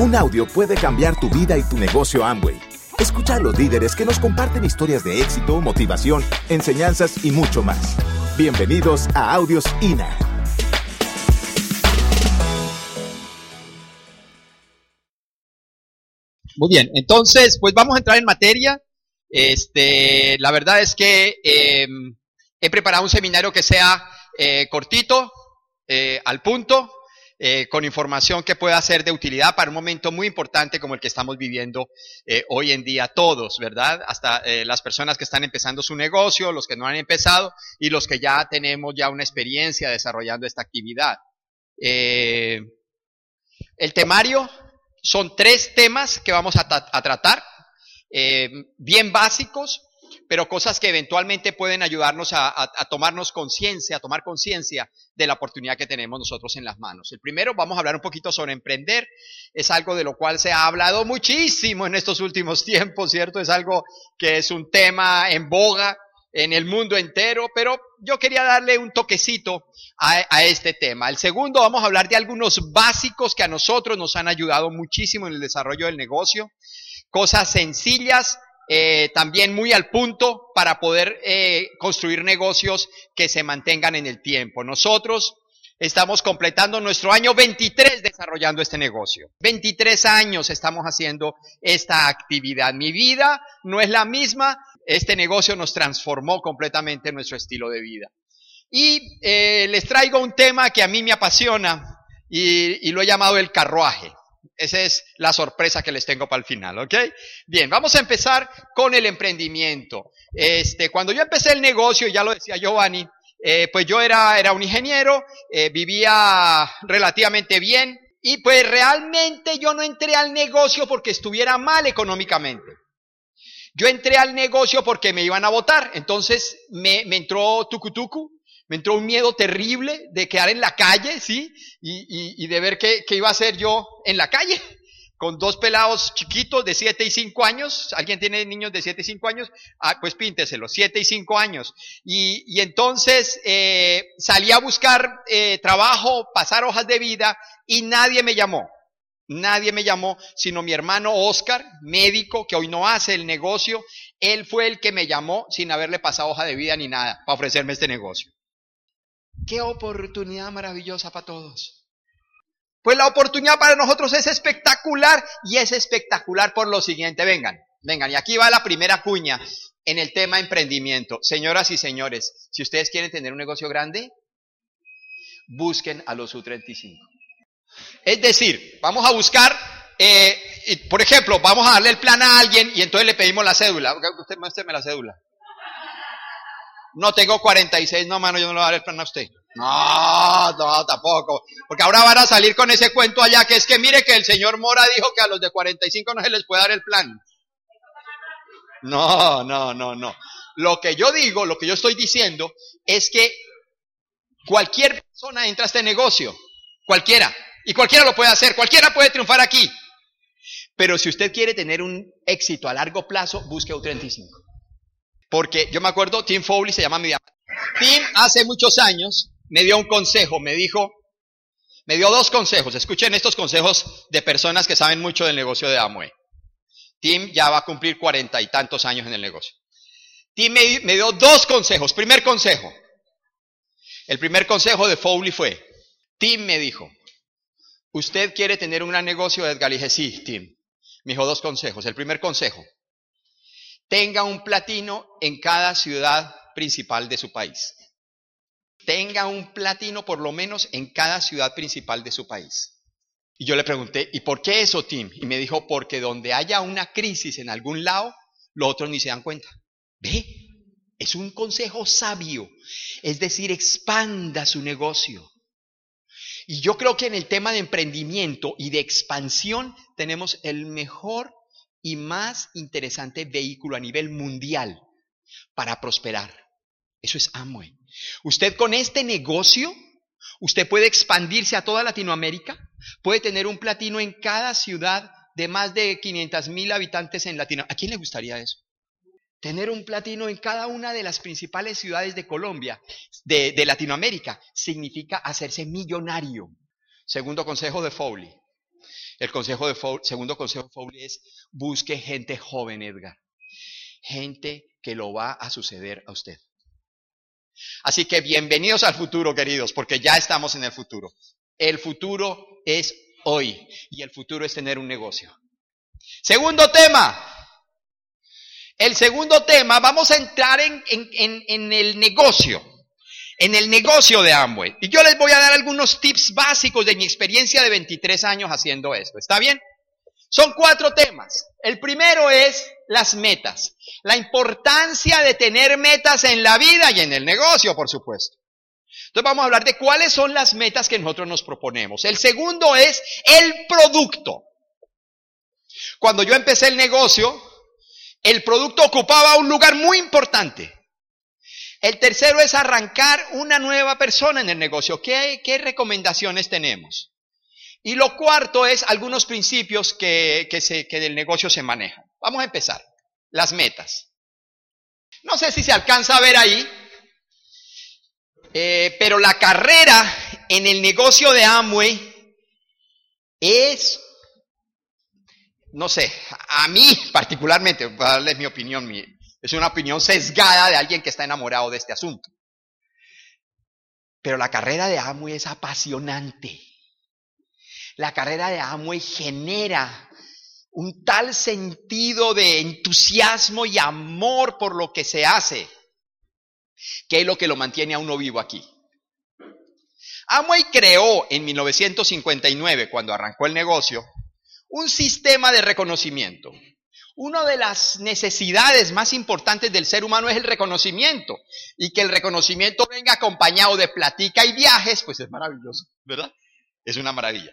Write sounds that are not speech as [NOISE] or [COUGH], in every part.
Un audio puede cambiar tu vida y tu negocio Amway. Escucha a los líderes que nos comparten historias de éxito, motivación, enseñanzas y mucho más. Bienvenidos a Audios INA. Muy bien, entonces, pues vamos a entrar en materia. Este, la verdad es que eh, he preparado un seminario que sea eh, cortito, eh, al punto, eh, con información que pueda ser de utilidad para un momento muy importante como el que estamos viviendo eh, hoy en día todos, ¿verdad? Hasta eh, las personas que están empezando su negocio, los que no han empezado y los que ya tenemos ya una experiencia desarrollando esta actividad. el temario son tres temas que vamos a, a tratar, bien básicos, pero cosas que eventualmente pueden ayudarnos a, tomarnos conciencia, a tomar conciencia de la oportunidad que tenemos nosotros en las manos. El primero, vamos a hablar un poquito sobre emprender. Es algo de lo cual se ha hablado muchísimo en estos últimos [LAUGHS] tiempos, ¿cierto? Es algo que es un tema en boga en el mundo entero, pero yo quería darle un toquecito a, este tema. El segundo, vamos a hablar de algunos básicos que a nosotros nos han ayudado muchísimo en el desarrollo del negocio, cosas sencillas eh, también muy al punto para poder eh, construir negocios que se mantengan en el tiempo. Nosotros estamos completando nuestro año 23 desarrollando este negocio. 23 años estamos haciendo esta actividad. Mi vida no es la misma. Este negocio nos transformó completamente nuestro estilo de vida. Y eh, les traigo un tema que a mí me apasiona y, y lo he llamado el carruaje. Esa es la sorpresa que les tengo para el final, ¿ok? Bien, vamos a empezar con el emprendimiento. Este, cuando yo empecé el negocio, ya lo decía Giovanni, eh, pues yo era, era un ingeniero, eh, vivía relativamente bien y pues realmente yo no entré al negocio porque estuviera mal económicamente. Yo entré al negocio porque me iban a votar, entonces me, me entró tucutucu, me entró un miedo terrible de quedar en la calle, ¿sí? Y, de ver qué, iba a hacer yo en la calle, con dos pelados chiquitos de 7 y 5 años. ¿Alguien tiene niños de 7 y 5 años? Ah, pues pínteselo, 7 y 5 años. Y, entonces eh, salí a buscar eh, trabajo, pasar hojas de vida y nadie me llamó. Nadie me llamó, sino mi hermano Oscar, médico, que hoy no hace el negocio. Él fue el que me llamó sin haberle pasado hoja de vida ni nada para ofrecerme este negocio. Qué oportunidad maravillosa para todos. Pues la oportunidad para nosotros es espectacular y es espectacular por lo siguiente. Vengan, vengan. Y aquí va la primera cuña en el tema emprendimiento. Señoras y señores, si ustedes quieren tener un negocio grande, busquen a los U35. Es decir, vamos a buscar, eh, por ejemplo, vamos a darle el plan a alguien y entonces le pedimos la cédula. Usted muéstreme la cédula. No tengo 46, no, mano, yo no le voy a dar el plan a usted. No, no, tampoco. Porque ahora van a salir con ese cuento allá que es que mire que el señor Mora dijo que a los de 45 no se les puede dar el plan. No, no, no, no. Lo que yo digo, lo que yo estoy diciendo es que cualquier persona entra a este negocio. Cualquiera. Y cualquiera lo puede hacer. Cualquiera puede triunfar aquí. Pero si usted quiere tener un éxito a largo plazo, busque un 35. Porque yo me acuerdo, Tim Foley se llama mi Tim hace muchos años me dio un consejo, me dijo, me dio dos consejos. Escuchen estos consejos de personas que saben mucho del negocio de Amway. Tim ya va a cumplir cuarenta y tantos años en el negocio. Tim me, me, dio dos consejos. Primer consejo. El primer consejo de Foley fue, Tim me dijo, ¿usted quiere tener un gran negocio? Edgar, le dije, sí, Tim. Me dijo dos consejos. El primer consejo, tenga un platino en cada ciudad principal de su país. Tenga un platino por lo menos en cada ciudad principal de su país. Y yo le pregunté, ¿y por qué eso, Tim? Y me dijo, porque donde haya una crisis en algún lado, los otros ni se dan cuenta. ¿Ve? Es un consejo sabio. Es decir, expanda su negocio. Y yo creo que en el tema de emprendimiento y de expansión tenemos el mejor y más interesante vehículo a nivel mundial para prosperar. Eso es Amway. Usted con este negocio, usted puede expandirse a toda Latinoamérica, puede tener un platino en cada ciudad de más de 500 mil habitantes en Latinoamérica. ¿A quién le gustaría eso? Tener un platino en cada una de las principales ciudades de Colombia, de, de Latinoamérica, significa hacerse millonario. Segundo consejo de Foley. El consejo de segundo consejo de es busque gente joven, Edgar. Gente que lo va a suceder a usted. Así que bienvenidos al futuro, queridos, porque ya estamos en el futuro. El futuro es hoy y el futuro es tener un negocio. Segundo tema. El segundo tema, vamos a entrar en, en el negocio en el negocio de Amway. Y yo les voy a dar algunos tips básicos de mi experiencia de 23 años haciendo esto. ¿Está bien? Son cuatro temas. El primero es las metas. La importancia de tener metas en la vida y en el negocio, por supuesto. Entonces vamos a hablar de cuáles son las metas que nosotros nos proponemos. El segundo es el producto. Cuando yo empecé el negocio, el producto ocupaba un lugar muy importante. El tercero es arrancar una nueva persona en el negocio. ¿Qué, recomendaciones tenemos? Y lo cuarto es algunos principios que, del negocio se manejan. Vamos a empezar. Las metas. No sé si se alcanza a ver ahí, eh, pero la carrera en el negocio de Amway es, no sé, a mí particularmente, para darles mi opinión, es una opinión sesgada de alguien que está enamorado de este asunto. Pero la carrera de Amway es apasionante. La carrera de Amway genera un tal sentido de entusiasmo y amor por lo que se hace, que es lo que lo mantiene a uno vivo aquí. Amway creó en 1959, cuando arrancó el negocio, un sistema de reconocimiento una de las necesidades más importantes del ser humano es el reconocimiento. Y que el reconocimiento venga acompañado de platica y viajes, pues es maravilloso, ¿verdad? Es una maravilla.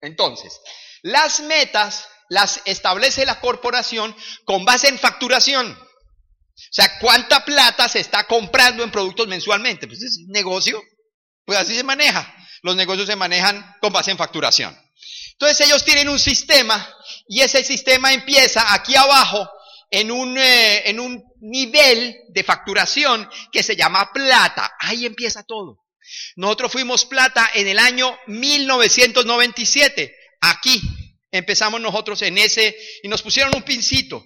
Entonces, las metas las establece la corporación con base en facturación. O sea, ¿cuánta plata se está comprando en productos mensualmente? Pues es negocio, pues así se maneja. Los negocios se manejan con base en facturación. Entonces ellos tienen un sistema y ese sistema empieza aquí abajo en un, eh, en un nivel de facturación que se llama plata. Ahí empieza todo. Nosotros fuimos plata en el año 1997. Aquí empezamos nosotros en ese y nos pusieron un pincito.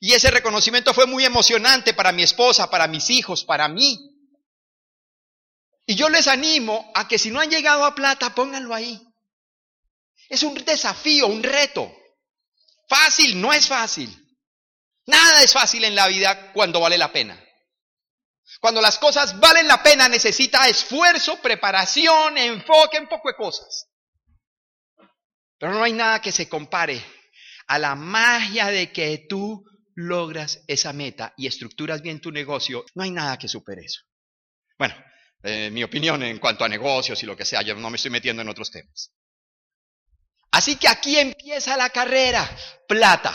Y ese reconocimiento fue muy emocionante para mi esposa, para mis hijos, para mí. Y yo les animo a que si no han llegado a plata, pónganlo ahí. Es un desafío, un reto. Fácil, no es fácil. Nada es fácil en la vida cuando vale la pena. Cuando las cosas valen la pena necesita esfuerzo, preparación, enfoque, un poco de cosas. Pero no hay nada que se compare a la magia de que tú logras esa meta y estructuras bien tu negocio. No hay nada que supere eso. Bueno, eh, mi opinión en cuanto a negocios y lo que sea, yo no me estoy metiendo en otros temas. Así que aquí empieza la carrera, plata.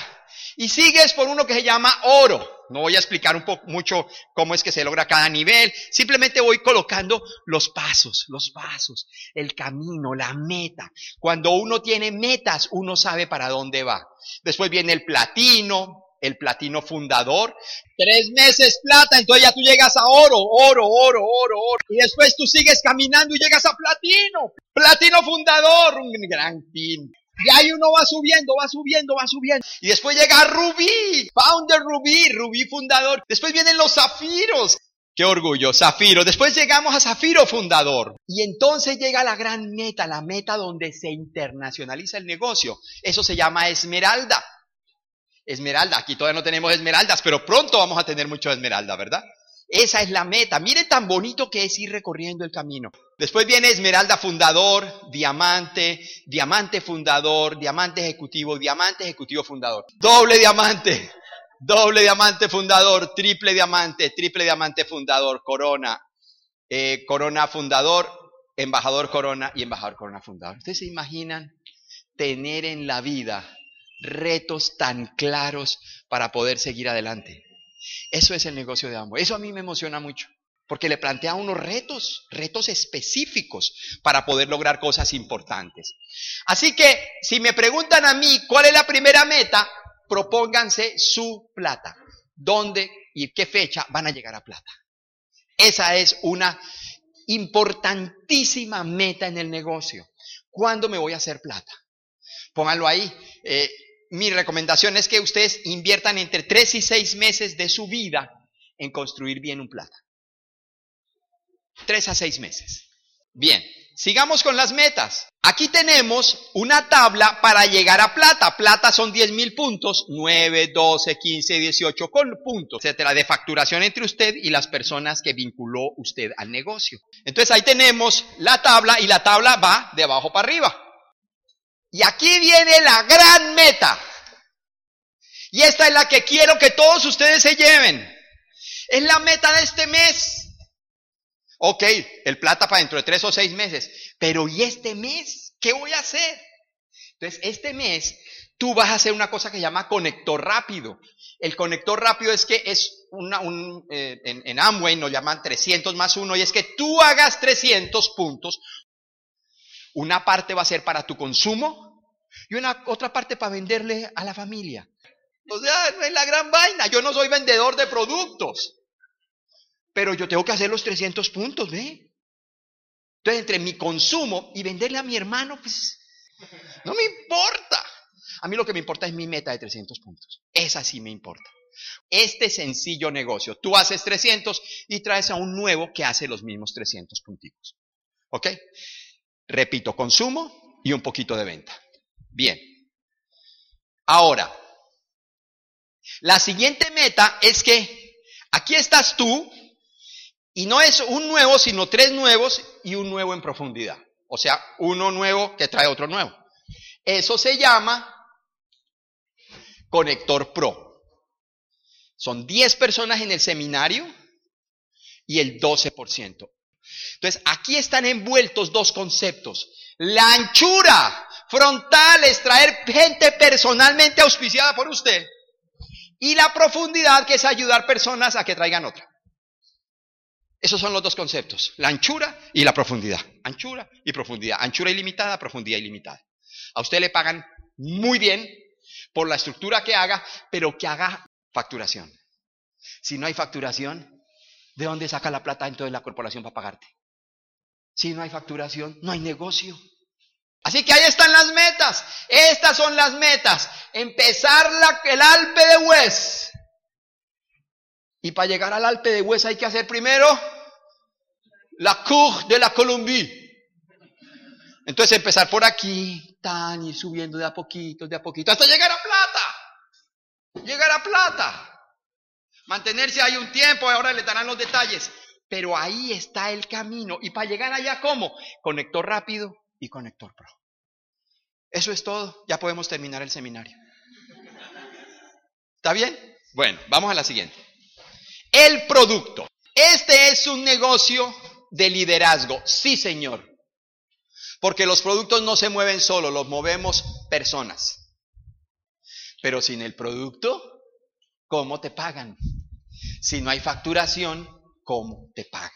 Y sigues por uno que se llama oro. No voy a explicar un poco mucho cómo es que se logra cada nivel. Simplemente voy colocando los pasos, los pasos, el camino, la meta. Cuando uno tiene metas, uno sabe para dónde va. Después viene el platino, el platino fundador. Tres meses plata, entonces ya tú llegas a oro, oro, oro, oro, oro. Y después tú sigues caminando y llegas a platino. Platino fundador, un gran pin. Y ahí uno va subiendo, va subiendo, va subiendo. Y después llega Rubí, founder Rubí, Rubí fundador. Después vienen los zafiros. Qué orgullo, Zafiro. Después llegamos a Zafiro fundador. Y entonces llega la gran meta, la meta donde se internacionaliza el negocio. Eso se llama Esmeralda. Esmeralda, aquí todavía no tenemos esmeraldas, pero pronto vamos a tener mucho esmeralda, ¿verdad? Esa es la meta. Mire tan bonito que es ir recorriendo el camino. Después viene esmeralda fundador, diamante, diamante fundador, diamante ejecutivo, diamante ejecutivo fundador. Doble diamante, doble diamante fundador, triple diamante, triple diamante fundador, corona, eh, corona fundador, embajador corona y embajador corona fundador. ¿Ustedes se imaginan tener en la vida retos tan claros para poder seguir adelante. Eso es el negocio de Amway. Eso a mí me emociona mucho, porque le plantea unos retos, retos específicos para poder lograr cosas importantes. Así que, si me preguntan a mí cuál es la primera meta, propónganse su plata. ¿Dónde y qué fecha van a llegar a plata? Esa es una importantísima meta en el negocio. ¿Cuándo me voy a hacer plata? Pónganlo ahí. Eh, mi recomendación es que ustedes inviertan entre 3 y 6 meses de su vida en construir bien un plata. 3 a 6 meses. Bien, sigamos con las metas. Aquí tenemos una tabla para llegar a plata. Plata son 10 mil puntos, 9, 12, 15, 18 con puntos, etcétera, de facturación entre usted y las personas que vinculó usted al negocio. Entonces ahí tenemos la tabla y la tabla va de abajo para arriba. Y aquí viene la gran meta. Y esta es la que quiero que todos ustedes se lleven. Es la meta de este mes. Ok, el plata para dentro de tres o seis meses. Pero ¿y este mes? ¿Qué voy a hacer? Entonces, este mes tú vas a hacer una cosa que se llama conector rápido. El conector rápido es que es una, un, eh, en, en, Amway nos llaman 300 más uno y es que tú hagas 300 puntos. Una parte va a ser para tu consumo y una otra parte para venderle a la familia. O sea, no es la gran vaina. Yo no soy vendedor de productos. Pero yo tengo que hacer los 300 puntos, ¿ve? Entonces, entre mi consumo y venderle a mi hermano, pues, no me importa. A mí lo que me importa es mi meta de 300 puntos. Esa sí me importa. Este sencillo negocio. Tú haces 300 y traes a un nuevo que hace los mismos 300 puntitos. ¿Ok? Repito, consumo y un poquito de venta. Bien. Ahora, la siguiente meta es que aquí estás tú y no es un nuevo, sino tres nuevos y un nuevo en profundidad. O sea, uno nuevo que trae otro nuevo. Eso se llama conector pro. Son 10 personas en el seminario y el 12%. Entonces, aquí están envueltos dos conceptos. La anchura frontal es traer gente personalmente auspiciada por usted. Y la profundidad que es ayudar personas a que traigan otra. Esos son los dos conceptos, la anchura y la profundidad. Anchura y profundidad. Anchura ilimitada, profundidad ilimitada. A usted le pagan muy bien por la estructura que haga, pero que haga facturación. Si no hay facturación, ¿de dónde saca la plata entonces la corporación para pagarte? Si no hay facturación, no hay negocio. Así que ahí están las metas. Estas son las metas. Empezar la, el Alpe de Hues. Y para llegar al Alpe de Hues hay que hacer primero la Cour de la Colombie. Entonces empezar por aquí, tan, y subiendo de a poquito, de a poquito, hasta llegar a plata. Llegar a plata. Mantenerse ahí un tiempo, ahora le darán los detalles. Pero ahí está el camino. Y para llegar allá, ¿cómo? Conector rápido y conector pro. Eso es todo. Ya podemos terminar el seminario. ¿Está bien? Bueno, vamos a la siguiente. El producto. Este es un negocio de liderazgo. Sí, Señor. Porque los productos no se mueven solo, los movemos personas. Pero sin el producto, ¿cómo te pagan? Si no hay facturación, ¿cómo te pagan?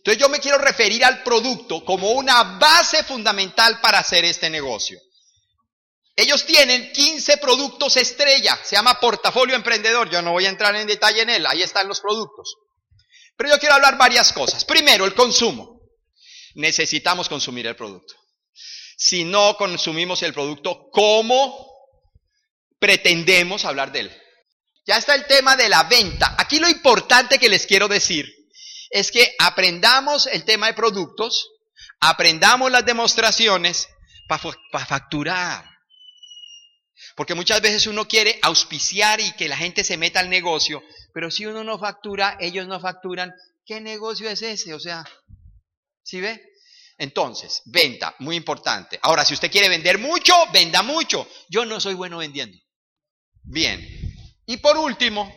Entonces yo me quiero referir al producto como una base fundamental para hacer este negocio. Ellos tienen 15 productos estrella, se llama portafolio emprendedor, yo no voy a entrar en detalle en él, ahí están los productos. Pero yo quiero hablar varias cosas. Primero, el consumo. Necesitamos consumir el producto. Si no consumimos el producto, ¿cómo pretendemos hablar de él? Ya está el tema de la venta. Aquí lo importante que les quiero decir es que aprendamos el tema de productos, aprendamos las demostraciones para facturar. Porque muchas veces uno quiere auspiciar y que la gente se meta al negocio, pero si uno no factura, ellos no facturan, ¿qué negocio es ese? O sea, ¿sí ve? Entonces, venta, muy importante. Ahora, si usted quiere vender mucho, venda mucho. Yo no soy bueno vendiendo. Bien. Y por último,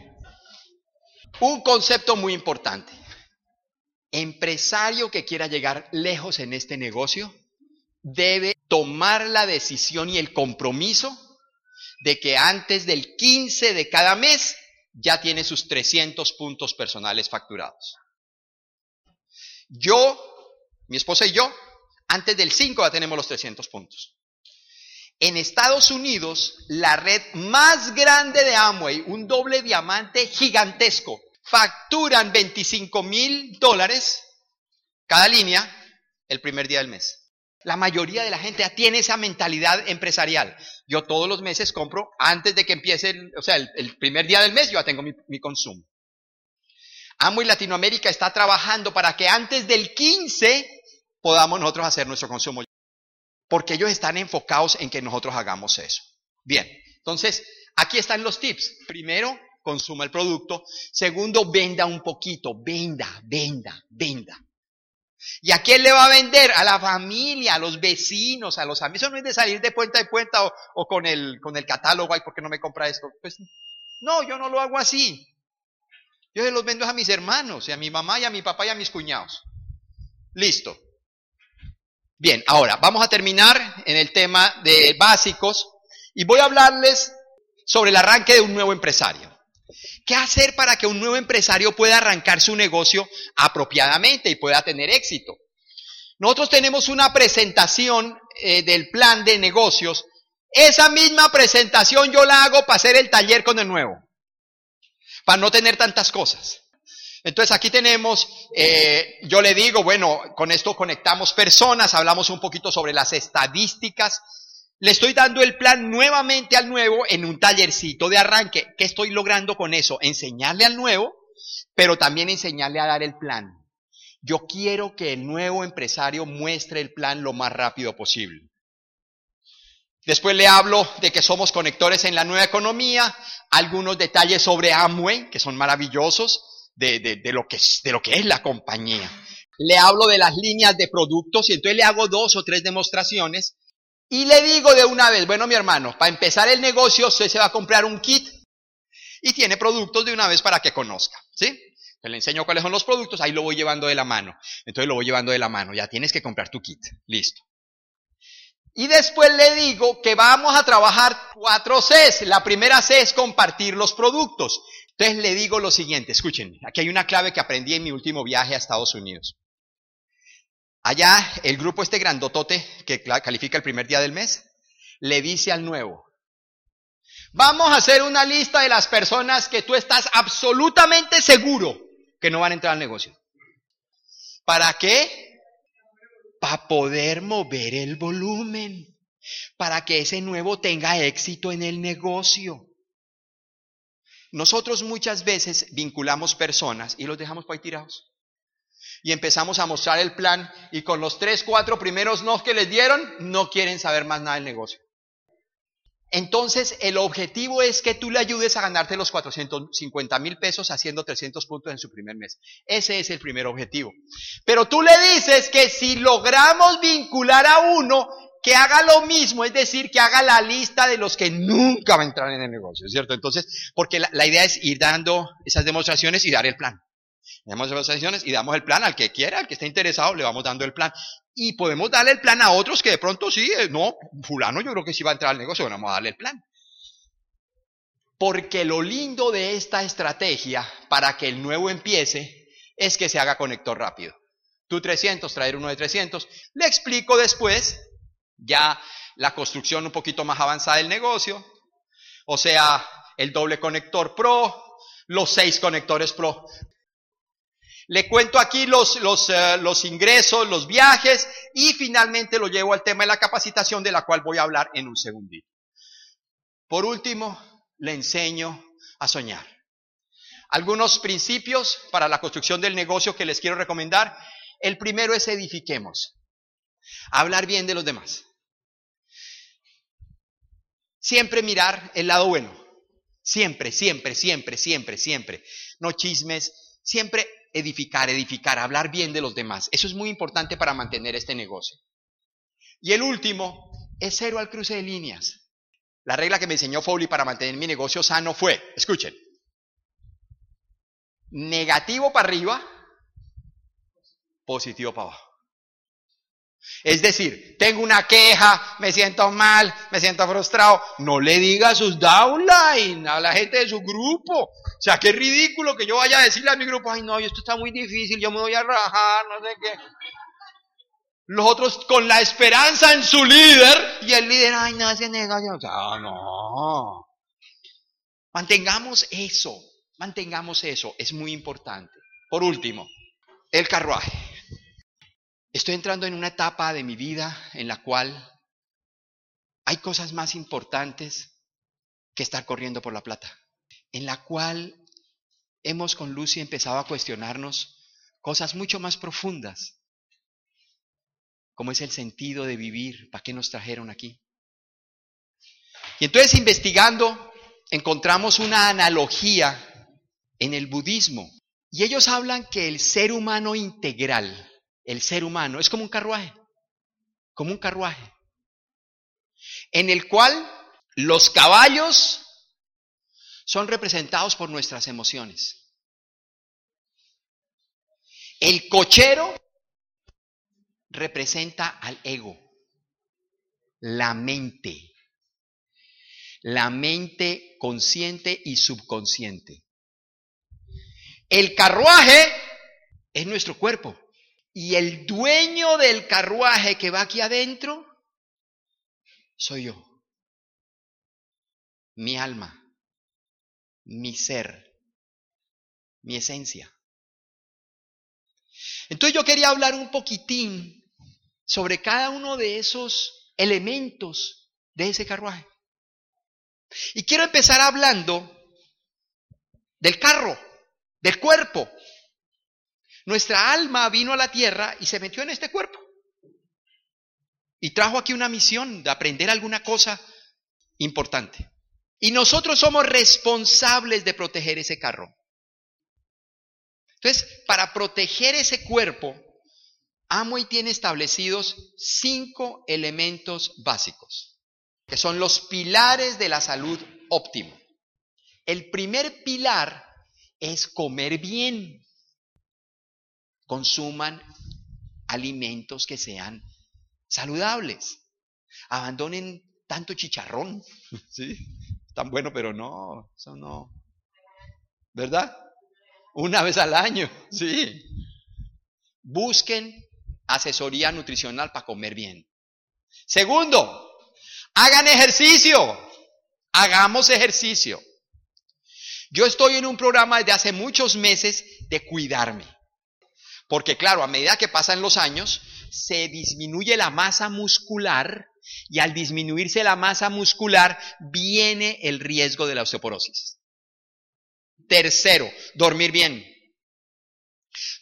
un concepto muy importante. Empresario que quiera llegar lejos en este negocio debe tomar la decisión y el compromiso de que antes del 15 de cada mes ya tiene sus 300 puntos personales facturados. Yo, mi esposa y yo, antes del 5 ya tenemos los 300 puntos. En Estados Unidos, la red más grande de Amway, un doble diamante gigantesco, facturan 25 mil dólares cada línea el primer día del mes. La mayoría de la gente ya tiene esa mentalidad empresarial. Yo todos los meses compro antes de que empiece, el, o sea, el, primer día del mes yo ya tengo mi, mi consumo. Amo y Latinoamérica está trabajando para que antes del 15 podamos nosotros hacer nuestro consumo. Porque ellos están enfocados en que nosotros hagamos eso. Bien, entonces aquí están los tips. Primero, consuma el producto. Segundo, venda un poquito. Venda, venda, venda. ¿Y a quién le va a vender? A la familia, a los vecinos, a los amigos. Eso no es de salir de puerta de puerta o, con, el, con el catálogo, ay, ¿por qué no me compra esto? Pues no, yo no lo hago así. Yo se los vendo a mis hermanos, y a mi mamá, y a mi papá, y a mis cuñados. Listo. Bien, ahora vamos a terminar en el tema de básicos y voy a hablarles sobre el arranque de un nuevo empresario. ¿Qué hacer para que un nuevo empresario pueda arrancar su negocio apropiadamente y pueda tener éxito? Nosotros tenemos una presentación eh, del plan de negocios. Esa misma presentación yo la hago para hacer el taller con el nuevo, para no tener tantas cosas. Entonces aquí tenemos, eh, yo le digo, bueno, con esto conectamos personas, hablamos un poquito sobre las estadísticas le estoy dando el plan nuevamente al nuevo en un tallercito de arranque. ¿Qué estoy logrando con eso? Enseñarle al nuevo, pero también enseñarle a dar el plan. Yo quiero que el nuevo empresario muestre el plan lo más rápido posible. Después le hablo de que somos conectores en la nueva economía, algunos detalles sobre Amway, que son maravillosos, de, de, lo que de lo que es la compañía. Le hablo de las líneas de productos y entonces le hago dos o tres demostraciones y le digo de una vez, bueno, mi hermano, para empezar el negocio usted se va a comprar un kit y tiene productos de una vez para que conozca, ¿sí? le enseño cuáles son los productos, ahí lo voy llevando de la mano. Entonces lo voy llevando de la mano, ya tienes que comprar tu kit, listo. Y después le digo que vamos a trabajar cuatro Cs. La primera C es compartir los productos. Entonces le digo lo siguiente, escuchen, aquí hay una clave que aprendí en mi último viaje a Estados Unidos. Allá el grupo este grandotote que califica el primer día del mes, le dice al nuevo, vamos a hacer una lista de las personas que tú estás absolutamente seguro que no van a entrar al negocio. ¿Para qué? Para poder mover el volumen, para que ese nuevo tenga éxito en el negocio. Nosotros muchas veces vinculamos personas y los dejamos por ahí tirados y empezamos a mostrar el plan y con los tres, cuatro primeros no que les dieron, no quieren saber más nada del negocio. Entonces, el objetivo es que tú le ayudes a ganarte los 450 mil pesos haciendo 300 puntos en su primer mes. Ese es el primer objetivo. Pero tú le dices que si logramos vincular a uno, que haga lo mismo, es decir, que haga la lista de los que nunca van a entrar en el negocio, ¿cierto? Entonces, porque la idea es ir dando esas demostraciones y dar el plan. Damos sesiones y damos el plan al que quiera, al que esté interesado, le vamos dando el plan. Y podemos darle el plan a otros que de pronto sí, eh, no, fulano yo creo que sí va a entrar al negocio, vamos a darle el plan. Porque lo lindo de esta estrategia para que el nuevo empiece es que se haga conector rápido. Tú 300, traer uno de 300. Le explico después ya la construcción un poquito más avanzada del negocio. O sea, el doble conector pro, los seis conectores pro. Le cuento aquí los, los, eh, los ingresos, los viajes y finalmente lo llevo al tema de la capacitación de la cual voy a hablar en un segundito. Por último, le enseño a soñar. Algunos principios para la construcción del negocio que les quiero recomendar. El primero es edifiquemos. Hablar bien de los demás. Siempre mirar el lado bueno. Siempre, siempre, siempre, siempre, siempre. No chismes. Siempre edificar, edificar, hablar bien de los demás. Eso es muy importante para mantener este negocio. Y el último es cero al cruce de líneas. La regla que me enseñó Foley para mantener mi negocio sano fue, escuchen, negativo para arriba, positivo para abajo. Es decir, tengo una queja, me siento mal, me siento frustrado. No le diga a sus downline, a la gente de su grupo. O sea, qué ridículo que yo vaya a decirle a mi grupo, ay no, esto está muy difícil, yo me voy a rajar, no sé qué. Los otros con la esperanza en su líder y el líder, ay no, se nega. O sea, no. Mantengamos eso, mantengamos eso, es muy importante. Por último, el carruaje. Estoy entrando en una etapa de mi vida en la cual hay cosas más importantes que estar corriendo por la plata, en la cual hemos con Lucy empezado a cuestionarnos cosas mucho más profundas, como es el sentido de vivir, para qué nos trajeron aquí. Y entonces investigando, encontramos una analogía en el budismo. Y ellos hablan que el ser humano integral, el ser humano, es como un carruaje, como un carruaje, en el cual los caballos son representados por nuestras emociones. El cochero representa al ego, la mente, la mente consciente y subconsciente. El carruaje es nuestro cuerpo y el dueño del carruaje que va aquí adentro soy yo, mi alma, mi ser, mi esencia. Entonces yo quería hablar un poquitín sobre cada uno de esos elementos de ese carruaje. Y quiero empezar hablando del carro, del cuerpo. Nuestra alma vino a la tierra y se metió en este cuerpo. Y trajo aquí una misión de aprender alguna cosa importante. Y nosotros somos responsables de proteger ese carro. Entonces, para proteger ese cuerpo, Amway tiene establecidos cinco elementos básicos, que son los pilares de la salud óptima. El primer pilar es comer bien. Consuman alimentos que sean saludables. Abandonen tanto chicharrón. [LAUGHS] ¿Sí? Tan bueno, pero no, eso no. ¿Verdad? Una vez al año, [LAUGHS] sí. Busquen asesoría nutricional para comer bien. Segundo, hagan ejercicio. Hagamos ejercicio. Yo estoy en un programa desde hace muchos meses de cuidarme. Porque claro, a medida que pasan los años, se disminuye la masa muscular y al disminuirse la masa muscular viene el riesgo de la osteoporosis. Tercero, dormir bien.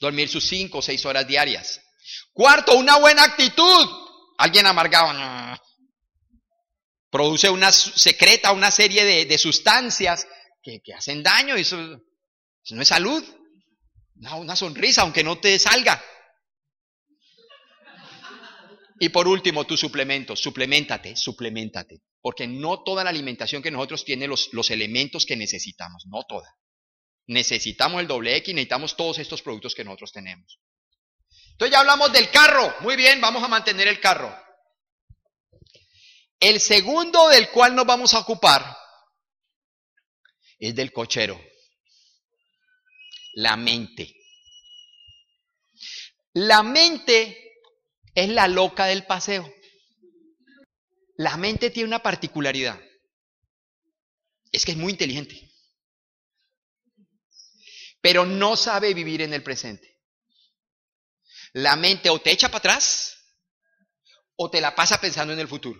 Dormir sus cinco o seis horas diarias. Cuarto, una buena actitud. Alguien amargado. Produce una, secreta una serie de, sustancias que, hacen daño. Eso, eso no es salud. Una sonrisa, aunque no te salga. Y por último, tus suplementos. Suplementate, suplementate. Porque no toda la alimentación que nosotros tiene los, los elementos que necesitamos. No toda. Necesitamos el doble X, necesitamos todos estos productos que nosotros tenemos. Entonces ya hablamos del carro. Muy bien, vamos a mantener el carro. El segundo del cual nos vamos a ocupar es del cochero. La mente. La mente es la loca del paseo. La mente tiene una particularidad. Es que es muy inteligente pero no sabe vivir en el presente. La mente o te echa para atrás o te la pasa pensando en el futuro.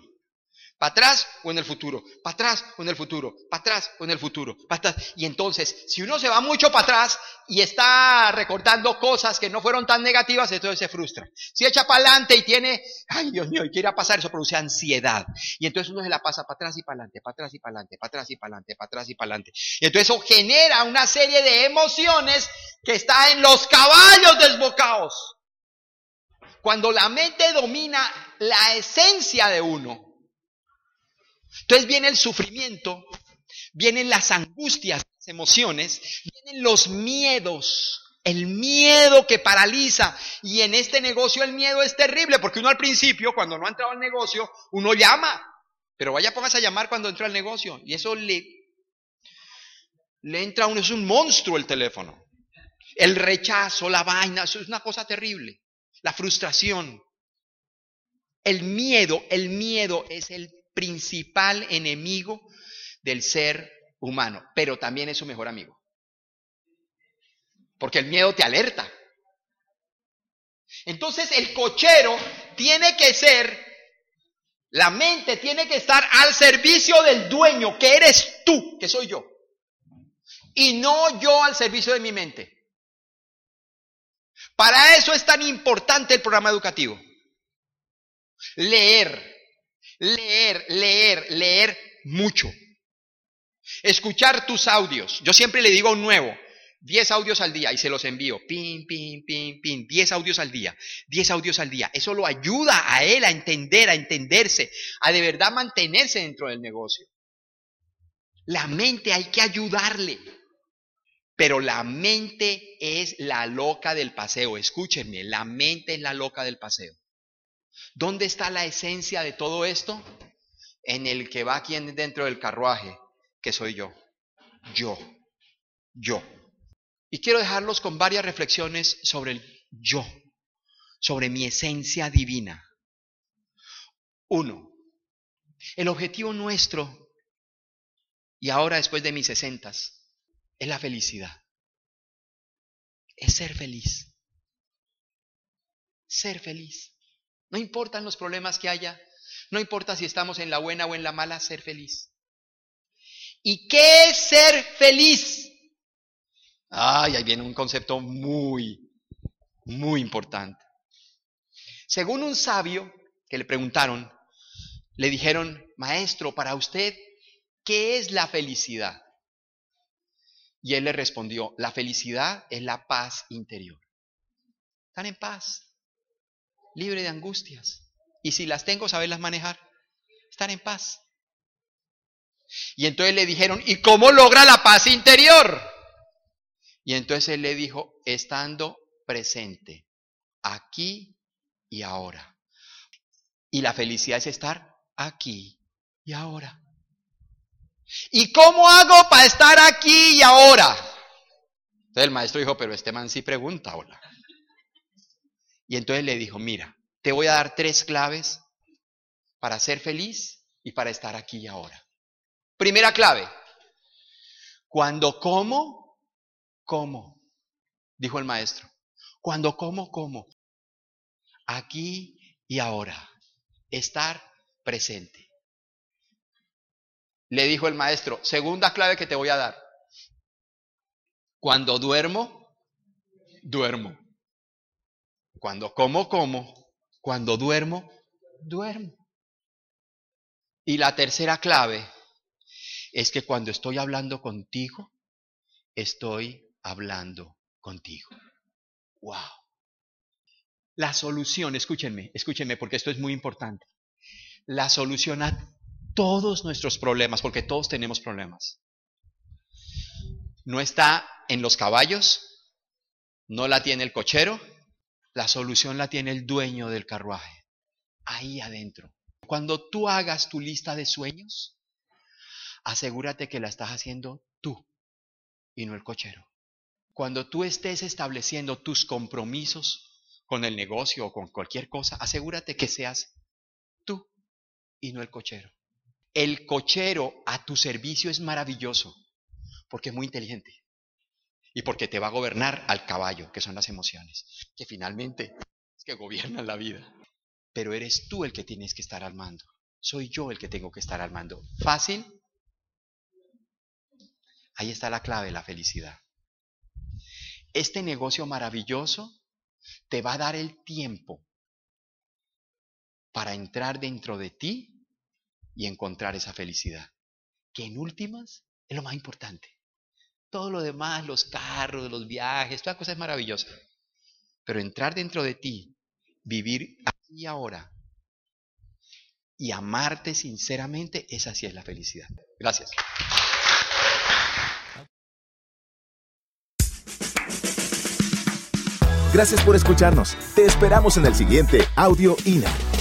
Para atrás o en el futuro, para atrás o en el futuro, para atrás o en el futuro, para atrás. Y entonces, si uno se va mucho para atrás y está recordando cosas que no fueron tan negativas, entonces se frustra. Si echa para adelante y tiene, ay Dios mío, y quiere pasar, eso produce ansiedad. Y entonces uno se la pasa para atrás y para adelante, para atrás y para adelante, para atrás y para adelante, para atrás y para adelante. Y entonces eso genera una serie de emociones que está en los caballos desbocados. Cuando la mente domina la esencia de uno, entonces viene el sufrimiento, vienen las angustias, las emociones, vienen los miedos, el miedo que paraliza. Y en este negocio el miedo es terrible, porque uno al principio, cuando no ha entrado al negocio, uno llama. Pero vaya, póngase a llamar cuando entra al negocio. Y eso le, le entra a uno, es un monstruo el teléfono. El rechazo, la vaina, es una cosa terrible. La frustración. El miedo, el miedo es el principal enemigo del ser humano, pero también es su mejor amigo. Porque el miedo te alerta. Entonces el cochero tiene que ser, la mente tiene que estar al servicio del dueño, que eres tú, que soy yo. Y no yo al servicio de mi mente. Para eso es tan importante el programa educativo. Leer, leer, leer, leer mucho. Escuchar tus audios. Yo siempre le digo a un nuevo, 10 audios al día y se los envío. Pin, pin, pin, pin. 10 audios al día. 10 audios al día. Eso lo ayuda a él a entender, a entenderse, a de verdad mantenerse dentro del negocio. La mente hay que ayudarle. Pero la mente es la loca del paseo. Escúchenme, la mente es la loca del paseo. ¿Dónde está la esencia de todo esto? En el que va aquí dentro del carruaje, que soy yo. Yo. Yo. Y quiero dejarlos con varias reflexiones sobre el yo, sobre mi esencia divina. Uno, el objetivo nuestro, y ahora después de mis sesentas, es la felicidad. Es ser feliz. Ser feliz. No importan los problemas que haya, no importa si estamos en la buena o en la mala, ser feliz. ¿Y qué es ser feliz? Ay, ahí viene un concepto muy, muy importante. Según un sabio que le preguntaron, le dijeron, maestro, para usted, ¿qué es la felicidad? Y él le respondió, la felicidad es la paz interior. Están en paz, libre de angustias. Y si las tengo, saberlas manejar. Estar en paz. Y entonces le dijeron, ¿y cómo logra la paz interior? Y entonces él le dijo, estando presente, aquí y ahora. Y la felicidad es estar aquí y ahora. ¿Y cómo hago para estar aquí y ahora? Entonces el maestro dijo, pero este man sí pregunta, hola. Y entonces le dijo, mira, te voy a dar tres claves para ser feliz y para estar aquí y ahora. Primera clave, cuando como, como, dijo el maestro. Cuando como, como. Aquí y ahora. Estar presente. Le dijo el maestro, segunda clave que te voy a dar. Cuando duermo, duermo. Cuando como, como. Cuando duermo, duermo. Y la tercera clave es que cuando estoy hablando contigo, estoy hablando contigo. Wow. La solución, escúchenme, escúchenme porque esto es muy importante. La solución a todos nuestros problemas, porque todos tenemos problemas, no está en los caballos, no la tiene el cochero, la solución la tiene el dueño del carruaje, ahí adentro. Cuando tú hagas tu lista de sueños, asegúrate que la estás haciendo tú y no el cochero. Cuando tú estés estableciendo tus compromisos con el negocio o con cualquier cosa, asegúrate que seas tú y no el cochero. El cochero a tu servicio es maravilloso porque es muy inteligente y porque te va a gobernar al caballo, que son las emociones, que finalmente es que gobiernan la vida. Pero eres tú el que tienes que estar al mando. Soy yo el que tengo que estar al mando. ¿Fácil? Ahí está la clave de la felicidad. Este negocio maravilloso te va a dar el tiempo para entrar dentro de ti y encontrar esa felicidad, que en últimas es lo más importante. Todo lo demás, los carros, los viajes, toda cosa es maravillosa. Pero entrar dentro de ti, vivir aquí y ahora y amarte sinceramente, esa sí es la felicidad. Gracias. Gracias por escucharnos. Te esperamos en el siguiente Audio INA.